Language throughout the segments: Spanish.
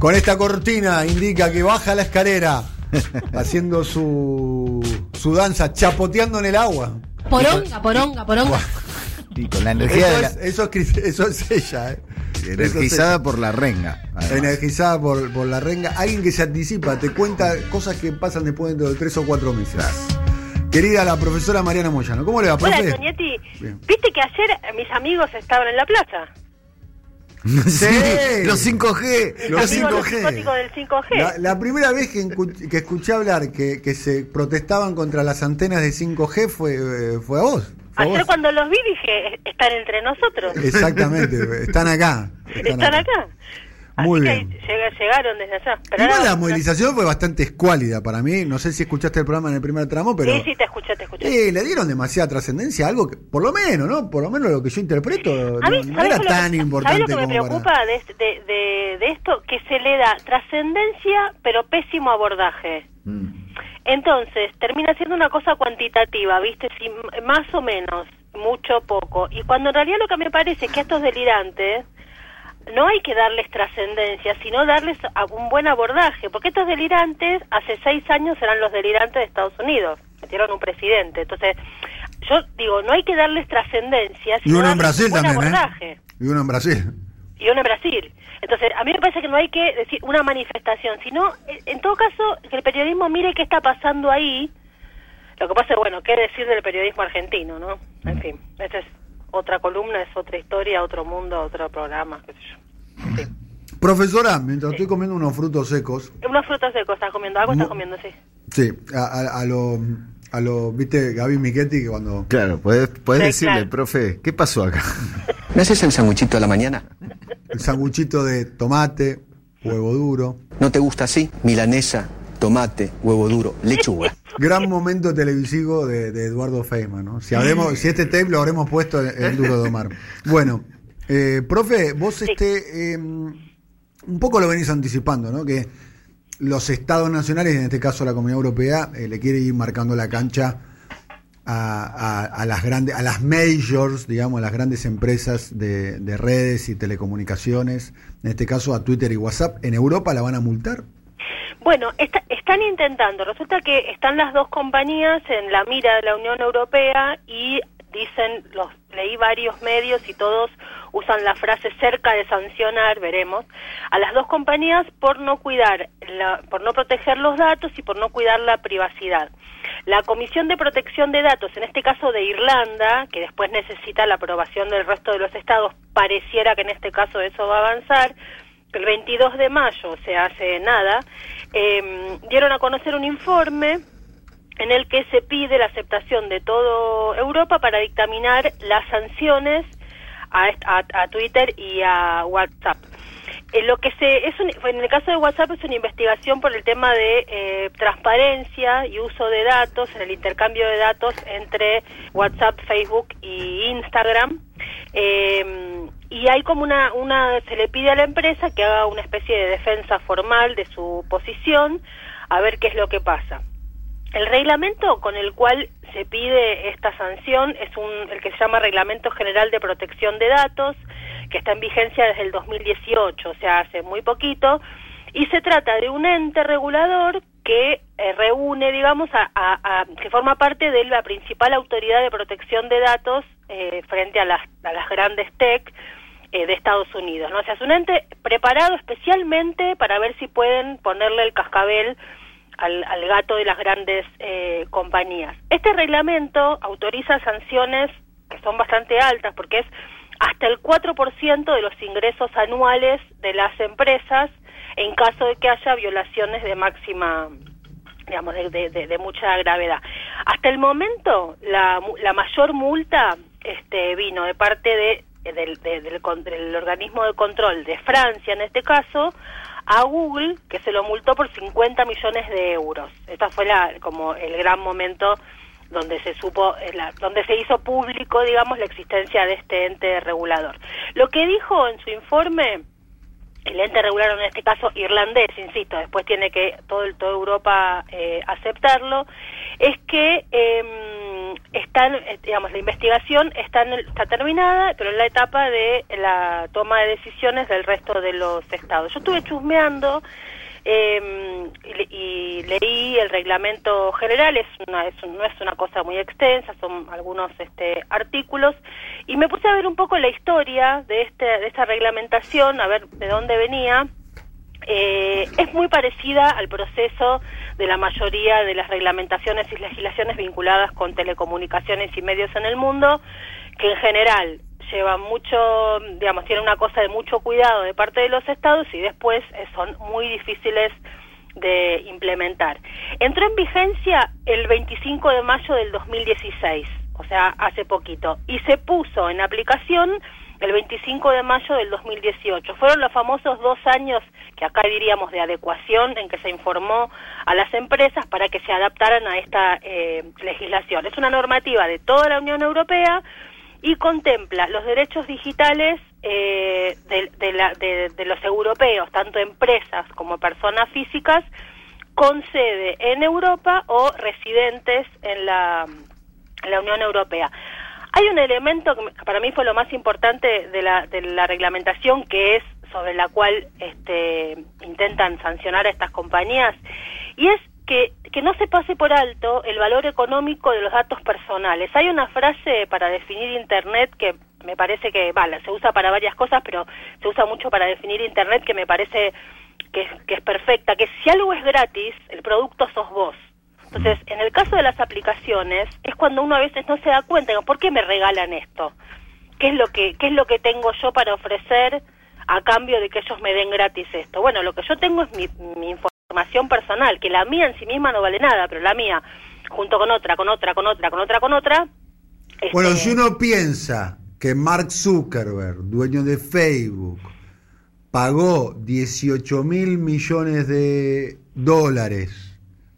Con esta cortina indica que baja la escalera, haciendo su, su danza, chapoteando en el agua. Poronga, poronga, poronga. Y con la energía Eso de la- es, eso es Cris- eso es ella, ¿eh? energizada por la renga. además. Energizada por, por la renga. Alguien que se anticipa, te cuenta cosas que pasan después dentro de tres o cuatro meses. Querida la profesora Mariana Moyano, ¿cómo le va, Hola, profe? Toñetti. Bien. ¿Viste que ayer mis amigos estaban en la plaza? Sí, Sí. los 5G. Los Amigos 5G. los psicóticos del 5G. La, la primera vez que, que escuché hablar que, que se protestaban contra las antenas de 5G fue, eh, fue a vos. Fue Ayer vos. cuando los vi dije, están entre nosotros. Exactamente, están acá. Están acá. Muy que bien. llega- llegaron desde allá. Pero Igual ahora- la movilización fue bastante escuálida para mí. No sé si escuchaste el programa en el primer tramo, pero. Sí, sí, te escuché, te escuché. Eh, le dieron demasiada trascendencia a algo que, por lo menos, ¿no? Por lo menos lo que yo interpreto, A mí, no, no ¿sabés era lo que- tan ¿sabés importante lo que me preocupa para... de, este- de, de, de esto? Que se le da trascendencia, pero pésimo abordaje. Mm. Entonces, termina siendo una cosa cuantitativa, ¿viste? Si más o menos, mucho, poco. Y cuando en realidad lo que me parece es que a estos delirantes no hay que darles trascendencia, sino darles un buen abordaje. Porque estos delirantes, hace seis años eran los delirantes de Estados Unidos. Metieron un presidente. Entonces, yo digo, no hay que darles trascendencia, Y sino uno en Brasil un buen también, abordaje ¿eh? Y uno en Brasil. y uno en Brasil. Entonces, a mí me parece que no hay que decir una manifestación, sino, eh, en todo caso, que el periodismo mire qué está pasando ahí. Lo que pasa es, bueno, qué decir del periodismo argentino, ¿no? En fin, esta es otra columna, es otra historia, otro mundo, otro programa, qué sé yo. Sí. Profesora, mientras estoy comiendo unos frutos secos, Unos frutos secos, ¿estás comiendo algo? ¿Estás comiendo, sí? sí, a, a, a lo, a lo, viste, Gaby Michetti, que cuando... Claro, puedes, puedes Sí, decirle, claro. profe, ¿qué pasó acá? ¿Me haces el sanguchito a la mañana? El sanguchito de tomate, huevo duro. ¿No te gusta así? Milanesa, tomate, huevo duro, lechuga. Gran momento televisivo de, de Eduardo Feynman, ¿no? Si, habremos, si este tape lo habremos puesto en, en Duro de Omar. Bueno, eh, profe, vos Sí. este, eh, un poco lo venís anticipando, ¿no? Que los estados nacionales, en este caso la Comunidad Europea, eh, le quiere ir marcando la cancha a, a- a las grandes, a las majors, digamos, a las grandes empresas de, de redes y telecomunicaciones, en este caso a Twitter y WhatsApp. ¿En Europa la van a multar? Bueno, está- están intentando. Resulta que están las dos compañías en la mira de la Unión Europea y dicen, los leí varios medios y todos usan la frase cerca de sancionar, veremos, a las dos compañías por no cuidar, la- por no proteger los datos y por no cuidar la privacidad. La Comisión de Protección de Datos, en este caso de Irlanda, que después necesita la aprobación del resto de los estados, pareciera que en este caso eso va a avanzar, el 22 de mayo, o sea, hace nada, eh, dieron a conocer un informe en el que se pide la aceptación de todo Europa para dictaminar las sanciones a- a Twitter y a WhatsApp. Eh, lo que se es un- en el caso de WhatsApp es una investigación por el tema de eh, transparencia y uso de datos, en el intercambio de datos entre WhatsApp, Facebook y Instagram. Eh, y hay como una, una, se le pide a la empresa que haga una especie de defensa formal de su posición, a ver qué es lo que pasa. El reglamento con el cual se pide esta sanción es un, el que se llama Reglamento General de Protección de Datos, que está en vigencia desde el 2018, o sea, hace muy poquito, y se trata de un ente regulador que eh, reúne, digamos, a, que forma parte de la principal autoridad de protección de datos eh, frente a las, a las grandes tech eh, de Estados Unidos. ¿no? O sea, es un ente preparado especialmente para ver si pueden ponerle el cascabel al, al gato de las grandes eh, compañías. Este reglamento autoriza sanciones que son bastante altas porque es hasta el 4% de los ingresos anuales de las empresas en caso de que haya violaciones de máxima digamos, de, de- de- mucha gravedad. Hasta el momento, la, la mayor multa este, vino de parte de, del, de- del, con- del organismo de control de Francia, en este caso, a Google, que se lo multó por 50 millones de euros. Esta fue la, como el gran momento donde se supo, eh, donde se hizo público, digamos, la existencia de este ente regulador. Lo que dijo en su informe el ente regulador en este caso irlandés, insisto, después tiene que todo toda Europa eh, aceptarlo, es que eh, están, eh, digamos, la investigación está, en el- está terminada, pero en la etapa de la toma de decisiones del resto de los estados. Yo estuve chusmeando eh, y, le- y leí el reglamento general, es una, es no es una cosa muy extensa, son algunos este, artículos, y me puse a ver un poco la historia de, este, de esta reglamentación, a ver de dónde venía. Eh, es muy parecida al proceso de la mayoría de las reglamentaciones y legislaciones vinculadas con telecomunicaciones y medios en el mundo, que en general llevan mucho, digamos, tienen una cosa de mucho cuidado de parte de los estados y después eh, son muy difíciles de implementar. Entró en vigencia el 25 de mayo del 2016, o sea, hace poquito, y se puso en aplicación el 25 de mayo del 2018. Fueron los famosos dos años que acá diríamos de adecuación en que se informó a las empresas para que se adaptaran a esta eh, legislación. Es una normativa de toda la Unión Europea y contempla los derechos digitales eh, de, los europeos, tanto empresas como personas físicas, con sede en Europa o residentes en la Unión Europea. Hay un elemento que para mí fue lo más importante de la, de la reglamentación, que es sobre la cual este, intentan sancionar a estas compañías, y es que, no se pase por alto el valor económico de los datos personales. Hay una frase para definir Internet que me parece que, vale, se usa para varias cosas, pero se usa mucho para definir Internet que me parece que, que es perfecta, que si algo es gratis, el producto sos vos. Entonces, en el caso de las aplicaciones, es cuando uno a veces no se da cuenta, ¿por qué me regalan esto? ¿Qué es lo que, qué es lo que tengo yo para ofrecer a cambio de que ellos me den gratis esto? Bueno, lo que yo tengo es mi, mi información personal, que la mía en sí misma no vale nada, pero la mía, junto con otra, con otra, con otra, con otra, con otra. Bueno, si uno piensa que Mark Zuckerberg, dueño de Facebook, pagó 18 mil millones de dólares.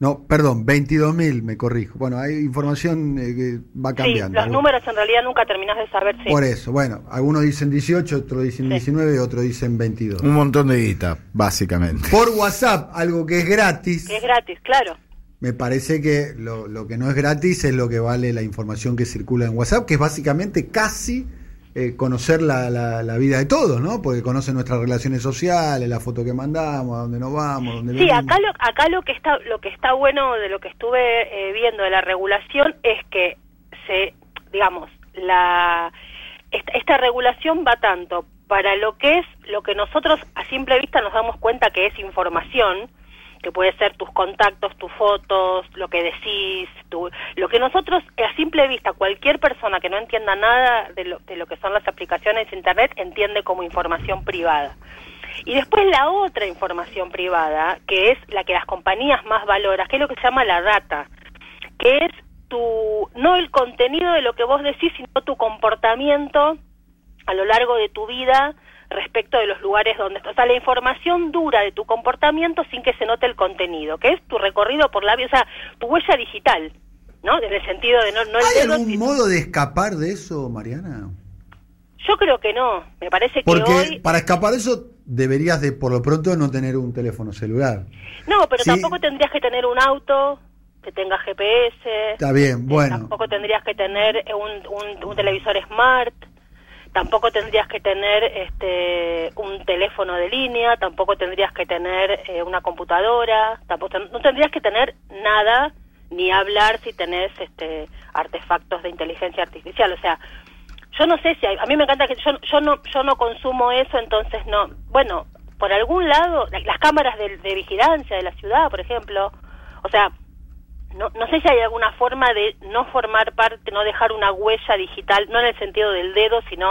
No, perdón, 22 mil, me corrijo. Bueno, hay información eh, que va Sí, cambiando. los números en realidad nunca terminás de saber si. Por eso, bueno, algunos dicen 18, otros dicen Sí. 19, otros dicen 22. Un montón de guita, básicamente. Por WhatsApp, algo que es gratis, Que es gratis, claro. me parece que lo, lo que no es gratis es lo que vale la información que circula en WhatsApp, que es básicamente casi eh, conocer la, la- la vida de todos, ¿no? Porque conoce nuestras relaciones sociales, la foto que mandamos, a dónde nos vamos, dónde Sí, venimos. acá lo, acá lo que está lo que está bueno de lo que estuve eh, viendo de la regulación es que se, digamos, la esta, esta regulación va tanto para lo que es lo que nosotros a simple vista nos damos cuenta que es información, que puede ser tus contactos, tus fotos, lo que decís, tu- lo que nosotros a simple vista cualquier persona que no entienda nada de lo, de lo que son las aplicaciones de internet entiende como información privada. Y después la otra información privada, que es la que las compañías más valoran, que es lo que se llama la data, que es tu, no el contenido de lo que vos decís, sino tu comportamiento a lo largo de tu vida respecto de los lugares donde estás. O sea, la información dura de tu comportamiento sin que se note el contenido, que es tu recorrido por la vida, o sea, tu huella digital, ¿no? En el sentido de no, no ¿Hay algún sino- modo de escapar de eso, Mariana? Yo creo que no. Me parece que Porque hoy... para escapar de eso deberías de, por lo pronto, no tener un teléfono celular. No, pero Sí. tampoco tendrías que tener un auto que tenga GPS. Está bien, Eh, bueno. Tampoco tendrías que tener un, un, un televisor smart. Tampoco tendrías que tener este un teléfono de línea. Tampoco tendrías que tener eh, una computadora. Tampoco no tendrías que tener nada ni hablar si tenés este artefactos de inteligencia artificial. O sea, yo no sé si hay- a mí me encanta que yo yo no yo no consumo eso entonces no bueno por algún lado la- las cámaras de, de vigilancia de la ciudad por ejemplo o sea no, no sé si hay alguna forma de no formar parte no dejar una huella digital no en el sentido del dedo sino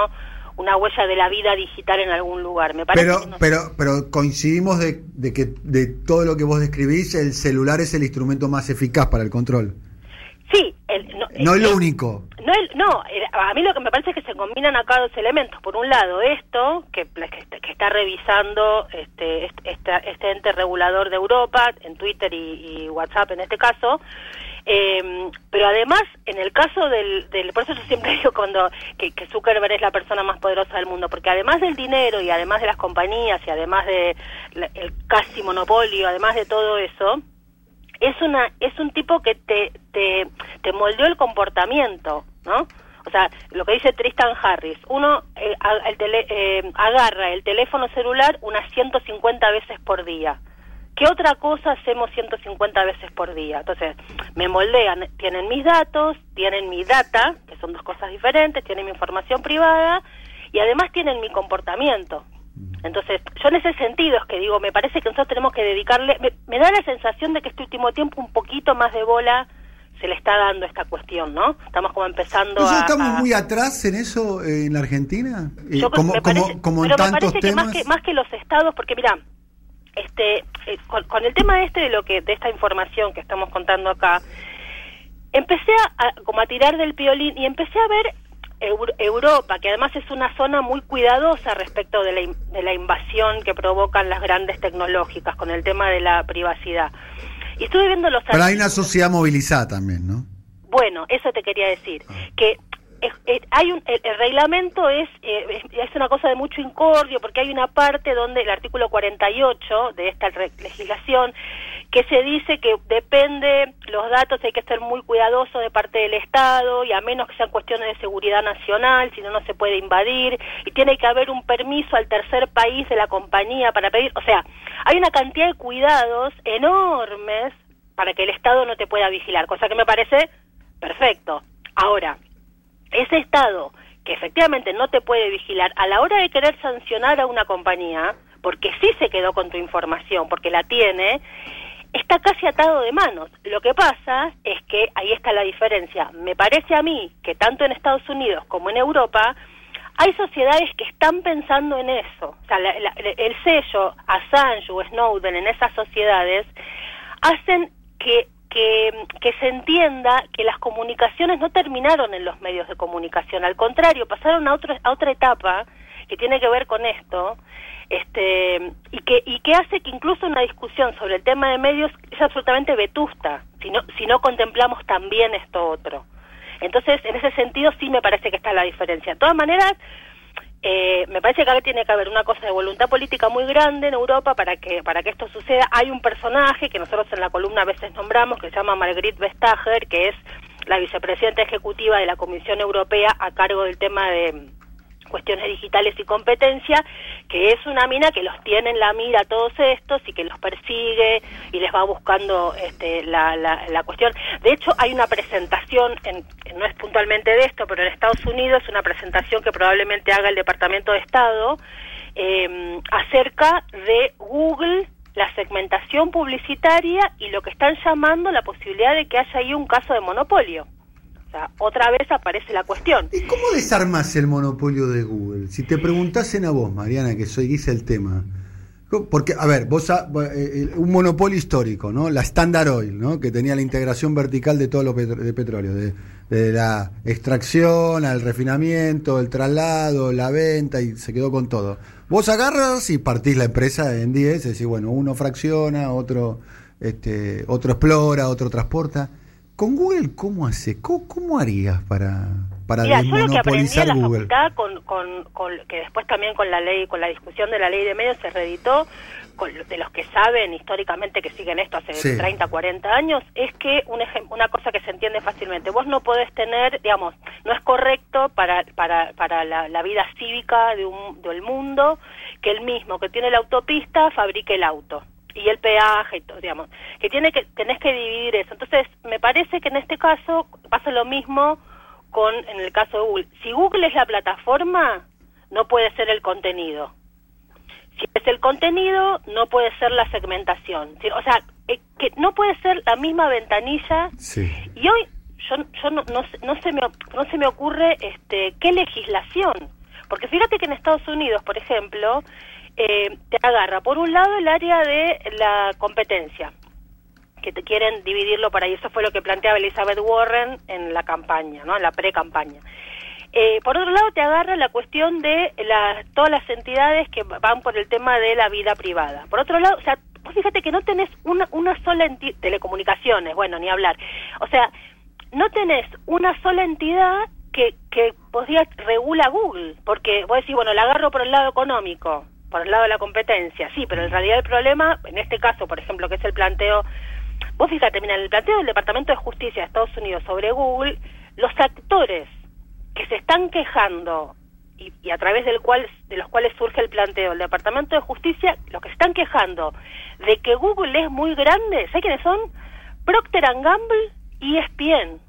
una huella de la vida digital en algún lugar me parece Pero, que no- pero, pero coincidimos de, de que de todo lo que vos describís, el celular es el instrumento más eficaz para el control. sí el- no, No es lo el- único. No, a mí lo que me parece es que se combinan acá dos elementos. Por un lado, esto, que, está revisando este, este, este ente regulador de Europa, en Twitter y, y WhatsApp en este caso, eh, pero además, en el caso del, del... Por eso yo siempre digo cuando que, que Zuckerberg es la persona más poderosa del mundo, porque además del dinero y además de las compañías y además de la- el casi monopolio, además de todo eso, es una es un tipo que te te, te moldeó el comportamiento, ¿no? O sea, lo que dice Tristan Harris, uno eh, a- el tele- eh, agarra el teléfono celular unas 150 veces por día. ¿Qué otra cosa hacemos 150 veces por día? Entonces, me moldean, tienen mis datos, tienen mi data, que son dos cosas diferentes, tienen mi información privada y además tienen mi comportamiento. Entonces, yo en ese sentido es que digo, me parece que nosotros tenemos que dedicarle, me, me da la sensación de que este último tiempo un poquito más de bola se le está dando esta cuestión, ¿no? Estamos como empezando ¿Nosotros a... estamos a- muy atrás en eso eh, en la Argentina? Eh, yo como, me parece- como en pero me parece que temas. más que más que los estados porque mira este eh, con, con el tema este de lo que de esta información que estamos contando acá empecé a, a- como a tirar del piolín y empecé a ver Eur- Europa que además es una zona muy cuidadosa respecto de la, de la invasión que provocan las grandes tecnológicas con el tema de la privacidad y estuve viendo los Pero hay una sociedad movilizada también, ¿no? bueno, eso te quería decir, que es- es- hay un, el, el reglamento es, eh, es es una cosa de mucho incordio porque hay una parte donde el artículo 48 de esta re- legislación que se dice que depende los datos hay que ser muy cuidadoso de parte del Estado y a menos que sean cuestiones de seguridad nacional, si no no se puede invadir y tiene que haber un permiso al tercer país de la compañía para pedir, o sea, hay una cantidad de cuidados enormes para que el Estado no te pueda vigilar, cosa que me parece perfecto. Ahora, ese Estado que efectivamente no te puede vigilar a la hora de querer sancionar a una compañía, porque sí se quedó con tu información, porque la tiene, está casi atado de manos. Lo que pasa es que ahí está la diferencia. Me parece a mí que tanto en Estados Unidos como en Europa hay sociedades que están pensando en eso. O sea, la- el sello Assange o Snowden en esas sociedades hacen que, que, que se entienda que las comunicaciones no terminaron en los medios de comunicación, al contrario, pasaron a, otro, a otra etapa que tiene que ver con esto, este, y que, y que hace que incluso una discusión sobre el tema de medios es absolutamente vetusta, si no, si no contemplamos también esto otro. Entonces, en ese sentido sí me parece que está la diferencia. De todas maneras, eh, me parece que acá tiene que haber una cosa de voluntad política muy grande en Europa para que para que esto suceda. Hay un personaje que nosotros en la columna a veces nombramos que se llama Margrethe Vestager, que es la vicepresidenta ejecutiva de la Comisión Europea a cargo del tema de cuestiones digitales y competencia, que es una mina que los tiene en la mira todos estos y que los persigue y les va buscando este, la, la, la cuestión. De hecho, hay una presentación, en, no es puntualmente de esto, pero en Estados Unidos, una presentación que probablemente haga el Departamento de Estado eh, acerca de Google, la segmentación publicitaria y lo que están llamando la posibilidad de que haya ahí un caso de monopolio. Otra vez aparece la cuestión. ¿Y cómo desarmas el monopolio de Google? Si te preguntasen a vos, Mariana, que soy guisa el tema. Porque, a ver, vos, sa- eh, eh, un monopolio histórico, ¿no? La Standard Oil, ¿no? Que tenía la integración vertical de todo lo de petróleo, de, de la extracción al refinamiento, el traslado, la venta, y se quedó con todo. Vos agarras y partís la empresa en 10, es decir, bueno, uno fracciona, otro, este, otro explora, otro transporta. Con Google, ¿cómo hace? ¿Cómo, cómo harías para, para Mira, yo lo que aprendí en la Google? facultad, con, con, con- que después también con la ley, con la discusión de la ley de medios se reeditó, con, de los que saben históricamente que siguen esto hace Sí. 30, 40 años, es que un una cosa que se entiende fácilmente, vos no podés tener, digamos, no es correcto para, para, para la, la vida cívica de un, del mundo que el mismo que tiene la autopista fabrique el auto y el peaje y todo, digamos, que tiene que tenés que dividir eso. Entonces, me parece que en este caso pasa lo mismo con en el caso de Google. Si Google es la plataforma, no puede ser el contenido. Si es el contenido, no puede ser la segmentación. O sea, eh, que no puede ser la misma ventanilla Sí. y hoy yo, yo no, no, se- no se me, no se me ocurre este, qué legislación. Porque fíjate que en Estados Unidos, por ejemplo, eh, te agarra por un lado el área de la competencia, que te quieren dividirlo para ahí. Eso fue lo que planteaba Elizabeth Warren en la campaña, ¿no? en la pre-campaña. Eh, por otro lado, te agarra la cuestión de las todas las entidades que van por el tema de la vida privada. Por otro lado, o sea, vos fíjate que no tenés una, una sola entidad, telecomunicaciones, bueno, ni hablar. O sea, no tenés una sola entidad que, que vos digas regula Google, porque vos decís, bueno, la agarro por el lado económico, por el lado de la competencia, sí, pero en realidad el problema, en este caso, por ejemplo, que es el planteo vos fíjate, mira, en el planteo del Departamento de Justicia de Estados Unidos sobre Google, los actores que se están quejando y, y a través del cual, de los cuales surge el planteo del Departamento de Justicia, los que se están quejando de que Google es muy grande, ¿sabes quiénes son? Procter and Gamble y ESPN.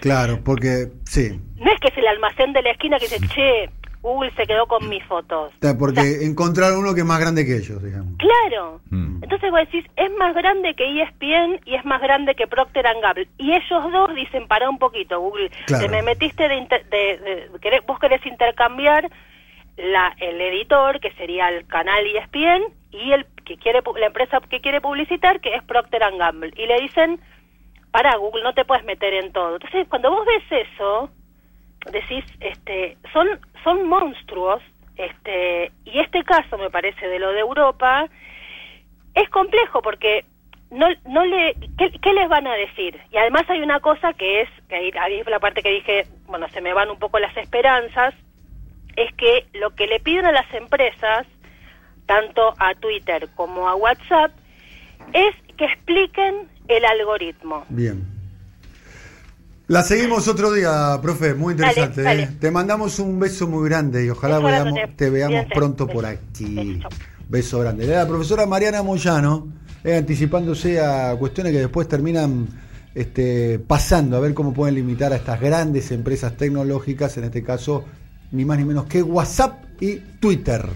Claro, porque sí. No es que es el almacén de la esquina que dice, che, Google se quedó con mis fotos. Porque encontrar uno que es más grande que ellos, digamos. Claro. Mm. Entonces vos decís, es más grande que ESPN y es más grande que Procter and Gamble. Y ellos dos dicen, para un poquito, Google, Claro. te me metiste de, inter- de- de- querés- vos querés intercambiar la, el editor, que sería el canal ESPN, y el que quiere pu- la empresa que quiere publicitar, que es Procter and Gamble. Y le dicen, para Google, no te puedes meter en todo. Entonces, cuando vos ves eso, decís, este, son, son monstruos, este, y este caso me parece de lo de Europa es complejo porque no, no le, ¿qué, les van a decir? Y además hay una cosa que es, que ahí, ahí es la parte que dije, bueno, se me van un poco las esperanzas, es que lo que le piden a las empresas, tanto a Twitter como a WhatsApp, es que expliquen el algoritmo. Bien. La seguimos otro día, profe, muy interesante. Dale, ¿eh? Te mandamos un beso muy grande y ojalá veamos- te veamos pronto por aquí. Beso grande. La profesora Mariana Moyano, eh, anticipándose a cuestiones que después terminan este, pasando, a ver cómo pueden limitar a estas grandes empresas tecnológicas, en este caso, ni más ni menos que WhatsApp y Twitter.